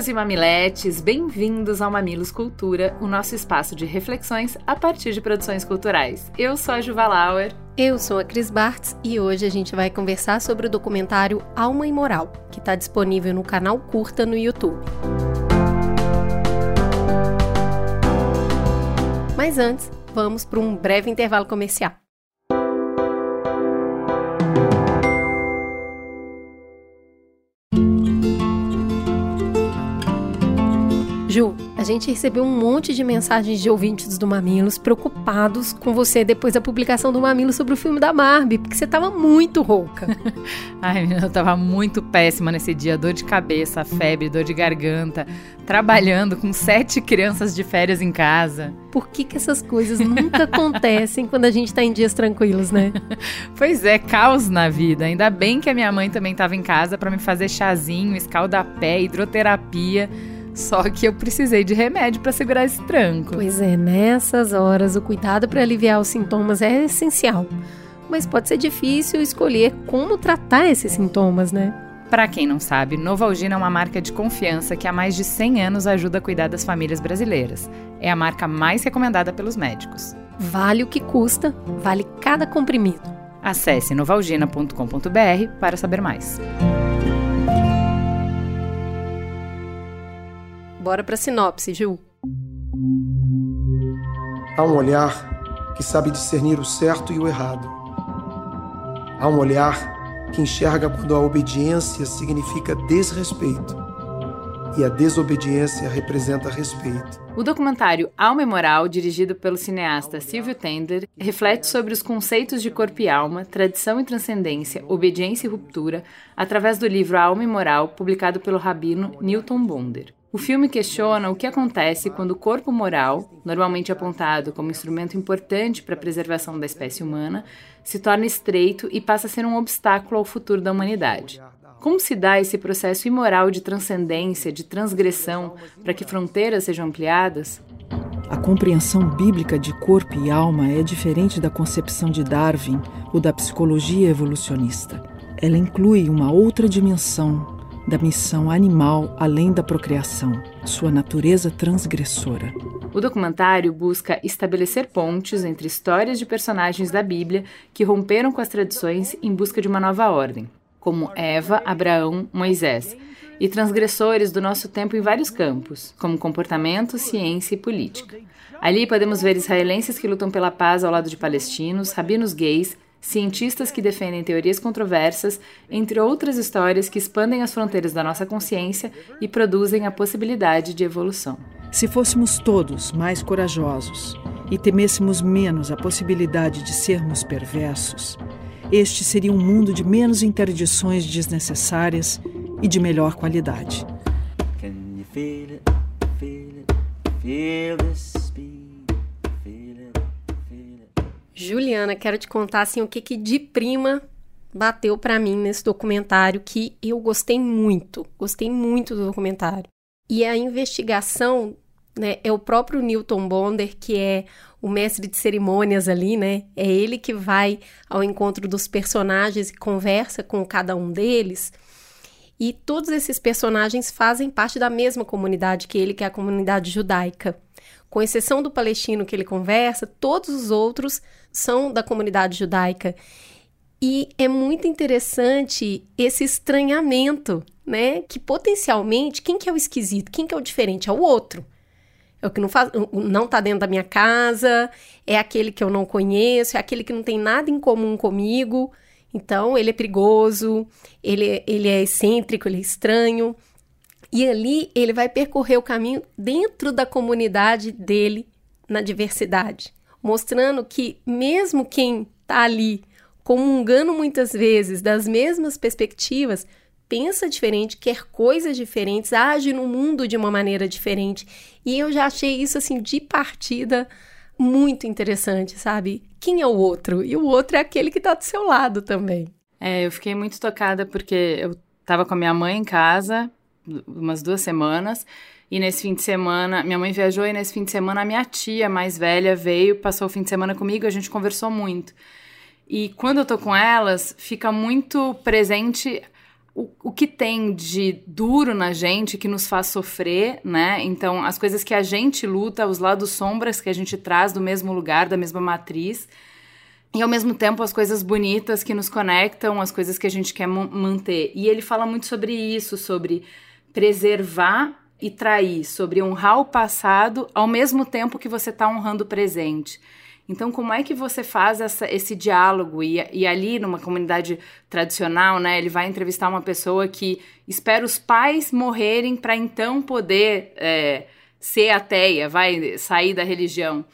Mamileiros e mamiletes, bem-vindos ao Mamilos Cultura, o nosso espaço de reflexões a partir de produções culturais. Eu sou a Juva Lauer. Eu sou a Cris Bartz e hoje a gente vai conversar sobre o documentário Alma e Moral, que está disponível no canal Curta no YouTube. Mas antes, vamos para um breve intervalo comercial. Gente recebeu um monte de mensagens de ouvintes do Mamilos preocupados com você depois da publicação do Mamilo sobre o filme da Barbie, porque você tava muito rouca. Ai, eu tava muito péssima nesse dia, dor de cabeça, febre, dor de garganta, trabalhando com sete crianças de férias em casa. Por que que essas coisas nunca acontecem quando a gente tá em dias tranquilos, né? pois é, caos na vida. Ainda bem que a minha mãe também tava em casa para me fazer chazinho, escaldapé, hidroterapia só que eu precisei de remédio para segurar esse tranco. Pois é, nessas horas o cuidado para aliviar os sintomas é essencial. Mas pode ser difícil escolher como tratar esses sintomas, né? Para quem não sabe, Novalgina é uma marca de confiança que há mais de 100 anos ajuda a cuidar das famílias brasileiras. É a marca mais recomendada pelos médicos. Vale o que custa, vale cada comprimido. Acesse novalgina.com.br para saber mais. Bora pra sinopse, Gil. Há um olhar que sabe discernir o certo e o errado. Há um olhar que enxerga quando a obediência significa desrespeito e a desobediência representa respeito. O documentário Alma e Moral, dirigido pelo cineasta Silvio Tendler, reflete sobre os conceitos de corpo e alma, tradição e transcendência, obediência e ruptura, através do livro Alma e Moral, publicado pelo rabino Newton Bonder. O filme questiona o que acontece quando o corpo moral, normalmente apontado como instrumento importante para a preservação da espécie humana, se torna estreito e passa a ser um obstáculo ao futuro da humanidade. Como se dá esse processo imoral de transcendência, de transgressão, para que fronteiras sejam ampliadas? A compreensão bíblica de corpo e alma é diferente da concepção de Darwin ou da psicologia evolucionista. Ela inclui uma outra dimensão da missão animal além da procriação, sua natureza transgressora. O documentário busca estabelecer pontes entre histórias de personagens da Bíblia que romperam com as tradições em busca de uma nova ordem, como Eva, Abraão, Moisés, e transgressores do nosso tempo em vários campos, como comportamento, ciência e política. Ali podemos ver israelenses que lutam pela paz ao lado de palestinos, rabinos gays, cientistas que defendem teorias controversas, entre outras histórias que expandem as fronteiras da nossa consciência e produzem a possibilidade de evolução. Se fôssemos todos mais corajosos e temêssemos menos a possibilidade de sermos perversos, este seria um mundo de menos interdições desnecessárias e de melhor qualidade. Can you feel it? Feel it? Feel this Juliana, quero te contar assim o que, que de prima bateu para mim nesse documentário que eu gostei muito, gostei muito do documentário. E a investigação, né, é o próprio Newton Bonder que é o mestre de cerimônias ali, né? É ele que vai ao encontro dos personagens e conversa com cada um deles. E todos esses personagens fazem parte da mesma comunidade que ele, que é a comunidade judaica. Com exceção do palestino que ele conversa, todos os outros são da comunidade judaica. E é muito interessante esse estranhamento, né? Que potencialmente, quem que é o esquisito? Quem que é o diferente? É o outro. É o que não, faz, não tá dentro da minha casa, é aquele que eu não conheço, é aquele que não tem nada em comum comigo. Então, ele é perigoso, ele, ele é excêntrico, ele é estranho. E ali ele vai percorrer o caminho dentro da comunidade dele na diversidade, mostrando que mesmo quem está ali comungando muitas vezes das mesmas perspectivas, pensa diferente, quer coisas diferentes, age no mundo de uma maneira diferente. E eu já achei isso assim de partida muito interessante, sabe? Quem é o outro? E o outro é aquele que está do seu lado também. É, eu fiquei muito tocada porque eu estava com a minha mãe em casa umas duas semanas e nesse fim de semana, minha mãe viajou e nesse fim de semana a minha tia mais velha veio, passou o fim de semana comigo, a gente conversou muito. E quando eu tô com elas, fica muito presente o, o que tem de duro na gente que nos faz sofrer, né? Então, as coisas que a gente luta, os lados sombras que a gente traz do mesmo lugar, da mesma matriz. E ao mesmo tempo as coisas bonitas que nos conectam, as coisas que a gente quer manter. E ele fala muito sobre isso, sobre preservar e trair, sobre honrar o passado ao mesmo tempo que você está honrando o presente. Então, como é que você faz essa, esse diálogo? E, e, ali, numa comunidade tradicional, né, ele vai entrevistar uma pessoa que espera os pais morrerem para então poder é, ser ateia, vai sair da religião.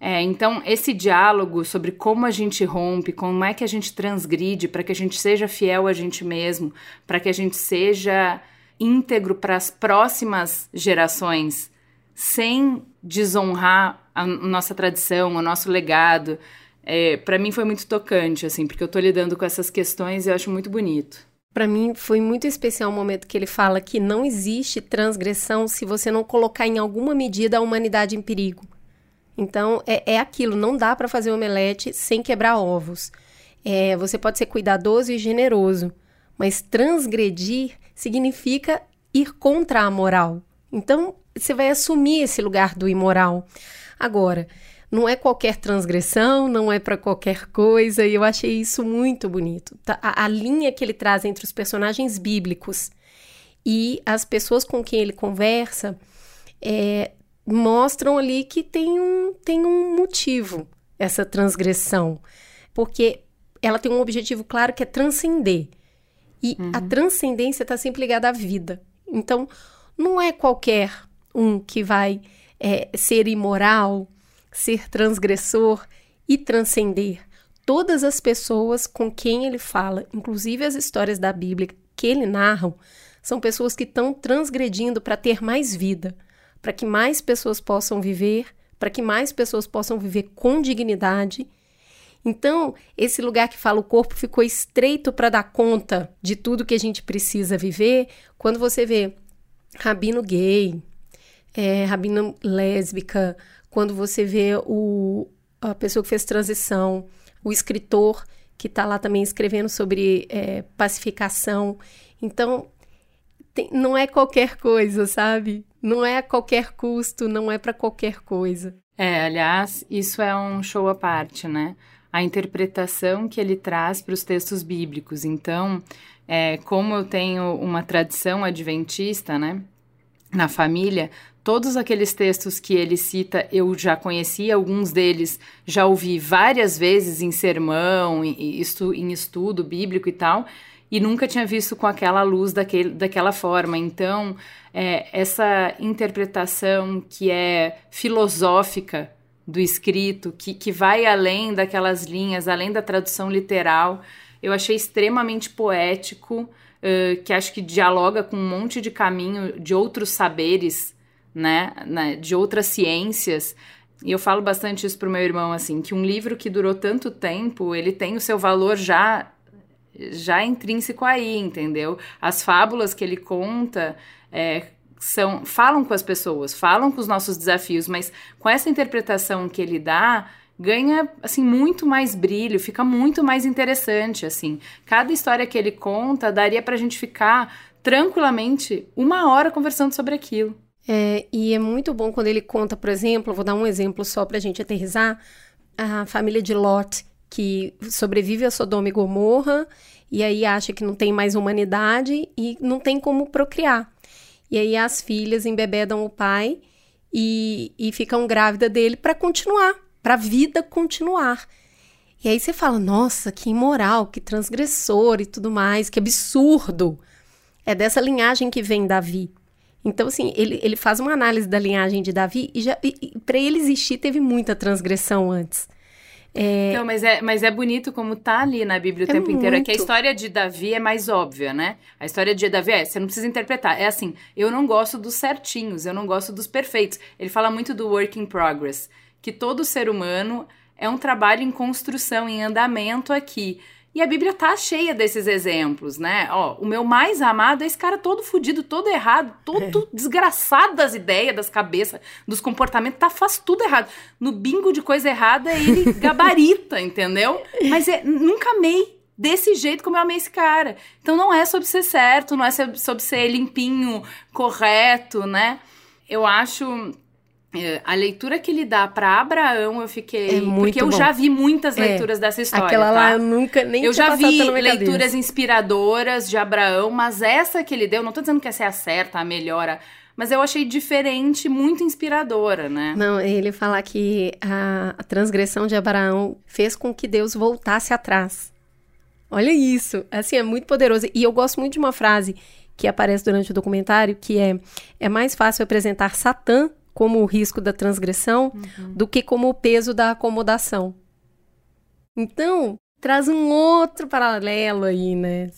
É, então, esse diálogo sobre como a gente rompe, como é que a gente transgride para que a gente seja fiel a gente mesmo, para que a gente seja íntegro para as próximas gerações, sem desonrar a nossa tradição, o nosso legado. É, para mim foi muito tocante, assim, porque eu estou lidando com essas questões e eu acho muito bonito. Para mim foi muito especial o momento que ele fala que não existe transgressão se você não colocar em alguma medida a humanidade em perigo. Então é, é aquilo, não dá para fazer omelete sem quebrar ovos. É, você pode ser cuidadoso e generoso, mas transgredir significa ir contra a moral. Então, você vai assumir esse lugar do imoral. Agora, não é qualquer transgressão, não é para qualquer coisa, e eu achei isso muito bonito. Tá, a, a, linha que ele traz entre os personagens bíblicos e as pessoas com quem ele conversa é, mostram ali que tem um, tem um motivo essa transgressão, porque ela tem um objetivo claro que é transcender. E uhum. a transcendência está sempre ligada à vida. Então, não é qualquer um que vai é, ser imoral, ser transgressor e transcender. Todas as pessoas com quem ele fala, inclusive as histórias da Bíblia que ele narra, são pessoas que estão transgredindo para ter mais vida, para que mais pessoas possam viver, para que mais pessoas possam viver com dignidade então, esse lugar que fala o corpo ficou estreito para dar conta de tudo que a gente precisa viver. Quando você vê rabino gay, é, rabino lésbica, quando você vê o, a pessoa que fez transição, o escritor que está lá também escrevendo sobre é, pacificação. Então, tem, não é qualquer coisa, sabe? Não é a qualquer custo, não é para qualquer coisa. É, aliás, isso é um show à parte, né? a interpretação que ele traz para os textos bíblicos. Então, é, como eu tenho uma tradição adventista, né, na família, todos aqueles textos que ele cita eu já conhecia, alguns deles já ouvi várias vezes em sermão, em, em estudo bíblico e tal, e nunca tinha visto com aquela luz daquele, daquela forma. Então, é, essa interpretação que é filosófica do escrito, que, que vai além daquelas linhas, além da tradução literal. Eu achei extremamente poético, uh, que acho que dialoga com um monte de caminho de outros saberes, né, né de outras ciências. E eu falo bastante isso pro meu irmão, assim, que um livro que durou tanto tempo, ele tem o seu valor já já intrínseco aí, entendeu? As fábulas que ele conta, é, são falam com as pessoas, falam com os nossos desafios, mas com essa interpretação que ele dá, ganha assim muito mais brilho, fica muito mais interessante assim. Cada história que ele conta daria para a gente ficar tranquilamente uma hora conversando sobre aquilo. É, e é muito bom quando ele conta, por exemplo, vou dar um exemplo só para a gente aterrizar, a família de Lot, que sobrevive a Sodoma e Gomorra, e aí acha que não tem mais humanidade e não tem como procriar. E aí as filhas embebedam o pai e, e ficam grávidas dele para continuar, para a vida continuar. E aí você fala, nossa, que imoral, que transgressor e tudo mais, que absurdo. É dessa linhagem que vem Davi. Então, assim, ele, ele faz uma análise da linhagem de Davi e, já, e, e para ele existir teve muita transgressão antes. É... Então, mas é, mas é bonito como tá ali na Bíblia o É tempo inteiro. É que a muito. história de Davi é mais óbvia, né? A história de Davi é, você não precisa interpretar. É assim, eu não gosto dos certinhos, eu não gosto dos perfeitos. Ele fala muito do work in progress, que todo ser humano é um trabalho em construção, em andamento aqui. E a Bíblia tá cheia desses exemplos, né? Ó, o meu mais amado é esse cara todo fudido, todo errado, todo desgraçado das ideias, das cabeças, dos comportamentos, tá, faz tudo errado. No bingo de coisa errada, ele gabarita, entendeu? Mas é, nunca amei desse jeito como eu amei esse cara. Então não é sobre ser certo, não é sobre ser limpinho, correto, né? Eu acho é, a leitura que ele dá pra Abraão, eu fiquei. É muito porque eu bom. já vi muitas É. leituras dessa história. Aquela tá? lá eu nunca nem Eu já vi leituras cabeça. inspiradoras de Abraão, mas essa que ele deu, não tô dizendo que essa é a certa, a melhor, a- mas eu achei diferente, muito inspiradora, né? Não, ele fala que a, a transgressão de Abraão fez com que Deus voltasse atrás. Olha isso, assim, é muito poderoso. E eu gosto muito de uma frase que aparece durante o documentário, que é, é mais fácil apresentar Satã como o risco da transgressão do que como o peso da acomodação. Então, traz um outro paralelo aí, né?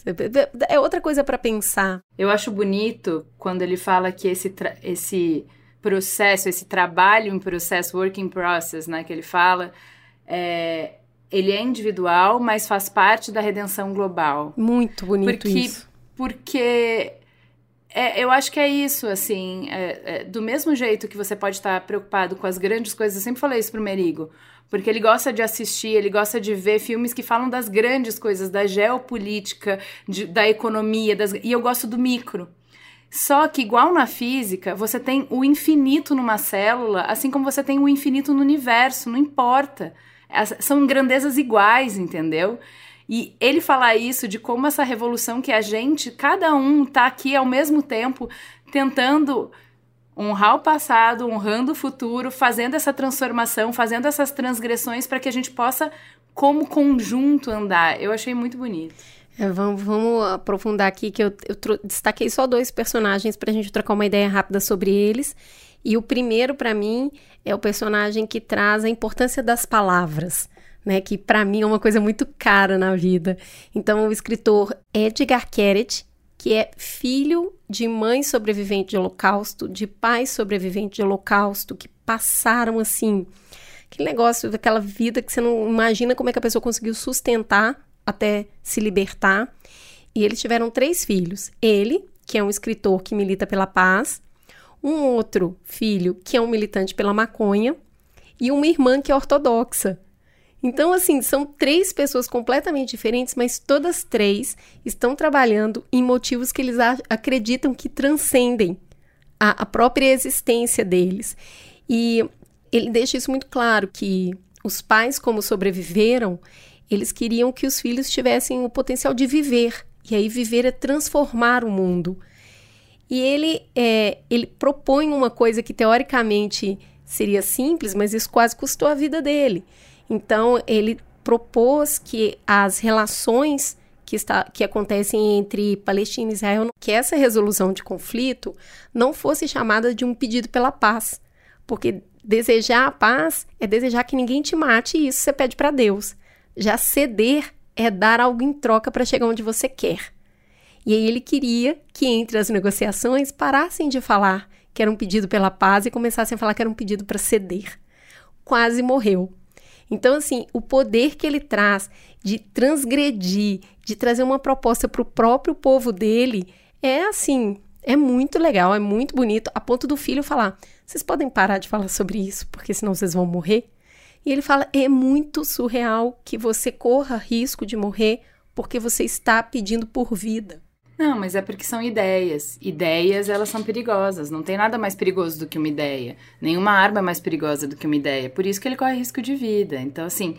É outra coisa para pensar. Eu acho bonito quando ele fala que esse, esse processo, esse trabalho em processo, working process, né, que ele fala, é, ele é individual, mas faz parte da redenção global. Muito bonito Porque- isso. Porque é, eu acho que é isso, assim, é- é, do mesmo jeito que você pode estar preocupado com as grandes coisas, eu sempre falei isso pro Merigo, porque ele gosta de assistir, ele gosta de ver filmes que falam das grandes coisas, da geopolítica, de- da economia, das- e eu gosto do micro. Só que, igual na física, você tem o infinito numa célula, assim como você tem o infinito no universo, não importa. As- são grandezas iguais, entendeu? E ele falar isso de como essa revolução que a gente, cada um tá aqui ao mesmo tempo tentando honrar o passado, honrando o futuro, fazendo essa transformação, fazendo essas transgressões para que a gente possa, como conjunto, andar. Eu achei muito bonito. É, vamos, vamos aprofundar aqui, que eu, eu destaquei só dois personagens pra gente trocar uma ideia rápida sobre eles. E o primeiro, pra mim, é o personagem que traz a importância das palavras, né? Que pra mim é uma coisa muito cara na vida. Então, o escritor Edgar Keret, que é filho de mãe sobrevivente de holocausto, de pai sobrevivente de holocausto, que passaram assim, aquele negócio daquela vida que você não imagina como é que a pessoa conseguiu sustentar até se libertar. E eles tiveram três filhos. Ele, que é um escritor que milita pela paz, um outro filho que é um militante pela maconha e uma irmã que é ortodoxa. Então, assim, são três pessoas completamente diferentes, mas todas três estão trabalhando em motivos que eles acreditam que transcendem a, a própria existência deles. E ele deixa isso muito claro, que os pais, como sobreviveram, eles queriam que os filhos tivessem o potencial de viver. E aí viver é transformar o mundo. E ele, é, ele propõe uma coisa que teoricamente seria simples, mas isso quase custou a vida dele. Então, ele propôs que as relações que, está, que acontecem entre Palestina e Israel, que essa resolução de conflito não fosse chamada de um pedido pela paz. Porque desejar a paz é desejar que ninguém te mate, e isso você pede para Deus. Já ceder é dar algo em troca para chegar onde você quer. E aí ele queria que entre as negociações parassem de falar que era um pedido pela paz e começassem a falar que era um pedido para ceder. Quase morreu. Então, assim, o poder que ele traz de transgredir, de trazer uma proposta para o próprio povo dele, é assim, é muito legal, é muito bonito, a ponto do filho falar: vocês podem parar de falar sobre isso, porque senão vocês vão morrer. E ele fala: é muito surreal que você corra risco de morrer porque você está pedindo por vida. Não, mas é porque são ideias. Ideias, elas são perigosas. Não tem nada mais perigoso do que uma ideia. Nenhuma arma é mais perigosa do que uma ideia. Por isso que ele corre risco de vida. Então, assim,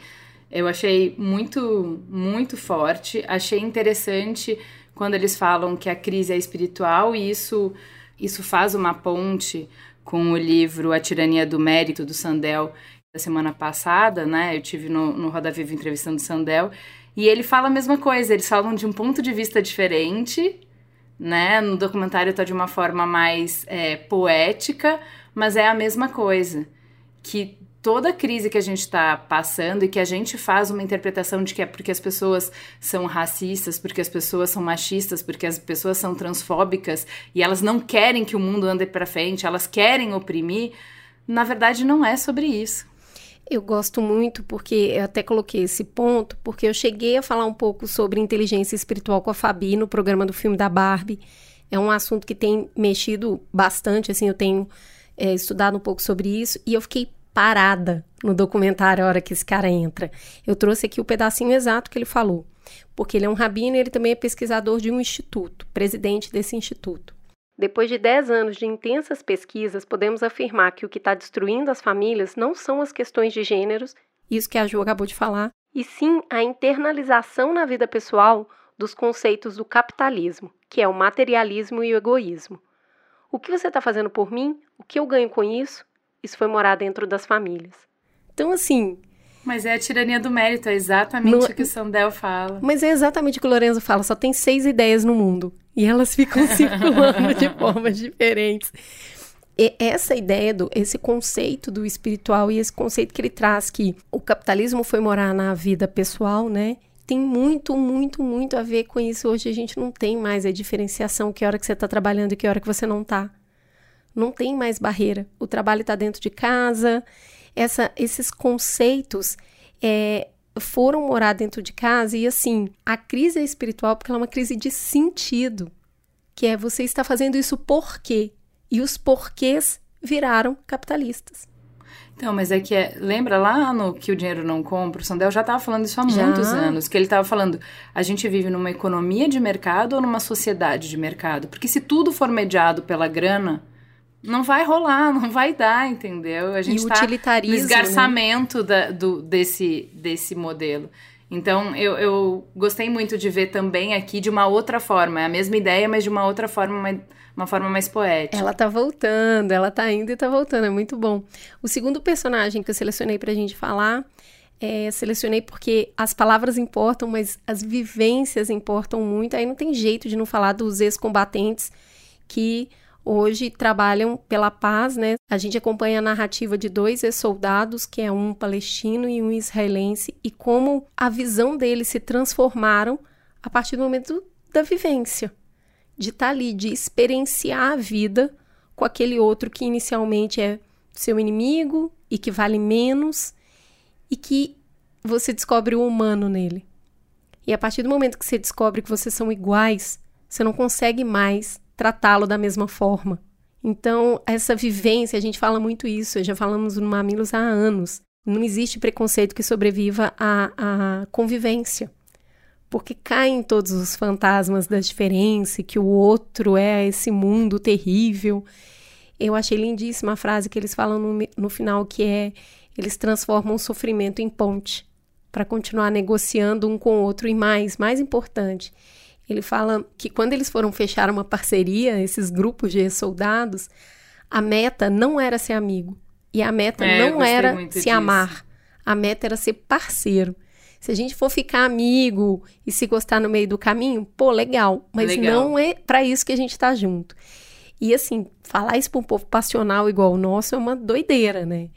eu achei muito, muito forte. Achei interessante quando eles falam que a crise é espiritual e isso, isso faz uma ponte com o livro A Tirania do Mérito, do Sandel, da semana passada, né? Eu tive no, no Roda Viva entrevistando o Sandel. E ele fala a mesma coisa, eles falam de um ponto de vista diferente, né? No documentário tá de uma forma mais é, poética, mas é a mesma coisa. Que toda crise que a gente está passando e que a gente faz uma interpretação de que é porque as pessoas são racistas, porque as pessoas são machistas, porque as pessoas são transfóbicas e elas não querem que o mundo ande para frente, elas querem oprimir, na verdade não é sobre isso. Eu gosto muito porque eu até coloquei esse ponto, porque eu cheguei a falar um pouco sobre inteligência espiritual com a Fabi no programa do filme da Barbie. É um assunto que tem mexido bastante, assim, eu tenho é, estudado um pouco sobre isso e eu fiquei parada no documentário a hora que esse cara entra. Eu trouxe aqui o pedacinho exato que ele falou, porque ele é um rabino e ele também é pesquisador de um instituto, presidente desse instituto. Depois de 10 anos de intensas pesquisas, podemos afirmar que o que está destruindo as famílias não são as questões de gêneros, isso que a Ju acabou de falar, e sim a internalização na vida pessoal dos conceitos do capitalismo, que é o materialismo e o egoísmo. O que você está fazendo por mim? O que eu ganho com isso? Isso foi morar dentro das famílias. Então, assim. Mas é a tirania do mérito, é exatamente o que o Sandel fala. Mas é exatamente o que o Lorenzo fala: só tem seis ideias no mundo. E elas ficam circulando de formas diferentes. E essa ideia, do, esse conceito do espiritual e esse conceito que ele traz que o capitalismo foi morar na vida pessoal, né? Tem muito, muito, muito a ver com isso. Hoje a gente não tem mais a diferenciação que hora que você está trabalhando e que hora que você não está. Não tem mais barreira. O trabalho está dentro de casa. Essa, esses conceitos é, foram morar dentro de casa e assim, a crise é espiritual porque ela é uma crise de sentido, que é você está fazendo isso por quê? E os porquês viraram capitalistas. Então, mas é que é, lembra lá no que o dinheiro não compra, o Sandel já estava falando isso há já. muitos anos, que ele estava falando, a gente vive numa economia de mercado ou numa sociedade de mercado? Porque se tudo for mediado pela grana, não vai rolar, não vai dar, entendeu? A gente está no esgarçamento né? da, do, desse, desse modelo. Então, eu, eu gostei muito de ver também aqui de uma outra forma. É a mesma ideia, mas de uma outra forma, uma, uma forma mais poética. Ela tá voltando, ela tá indo e tá voltando, é muito bom. O segundo personagem que eu selecionei pra gente falar, é, selecionei porque as palavras importam, mas as vivências importam muito. Aí não tem jeito de não falar dos ex-combatentes que hoje trabalham pela paz, né? A gente acompanha a narrativa de dois ex-soldados, que é um palestino e um israelense, e como a visão deles se transformaram a partir do momento da vivência, de estar tá ali, de experienciar a vida com aquele outro que inicialmente é seu inimigo e que vale menos e que você descobre o humano nele. E a partir do momento que você descobre que vocês são iguais, você não consegue mais tratá-lo da mesma forma. Então, essa vivência, a gente fala muito isso, já falamos no Mamilos há anos. Não existe preconceito que sobreviva à, à convivência. Porque caem todos os fantasmas da diferença, que o outro é esse mundo terrível. Eu achei lindíssima a frase que eles falam no, no final, que é: eles transformam o sofrimento em ponte para continuar negociando um com o outro. E mais, mais importante, ele fala que quando eles foram fechar uma parceria, esses grupos de soldados, a meta não era ser amigo. E a meta é, não era se disso. amar. A meta era ser parceiro. Se a gente for ficar amigo e se gostar no meio do caminho, pô, legal. Mas legal. não é para isso que a gente tá junto. E assim, falar isso para um povo passional igual o nosso é uma doideira, né?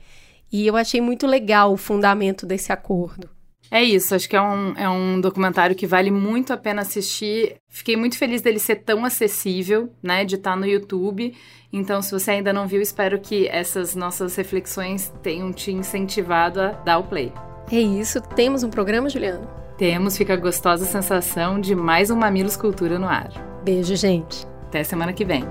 E eu achei muito legal o fundamento desse acordo. É isso, acho que é um, é um documentário que vale muito a pena assistir. Fiquei muito feliz dele ser tão acessível, né, de estar no YouTube. Então, se você ainda não viu, espero que essas nossas reflexões tenham te incentivado a dar o play. É isso, temos um programa, Juliana? Temos, fica a gostosa sensação de mais um Mamilos Cultura no ar. Beijo, gente. Até semana que vem.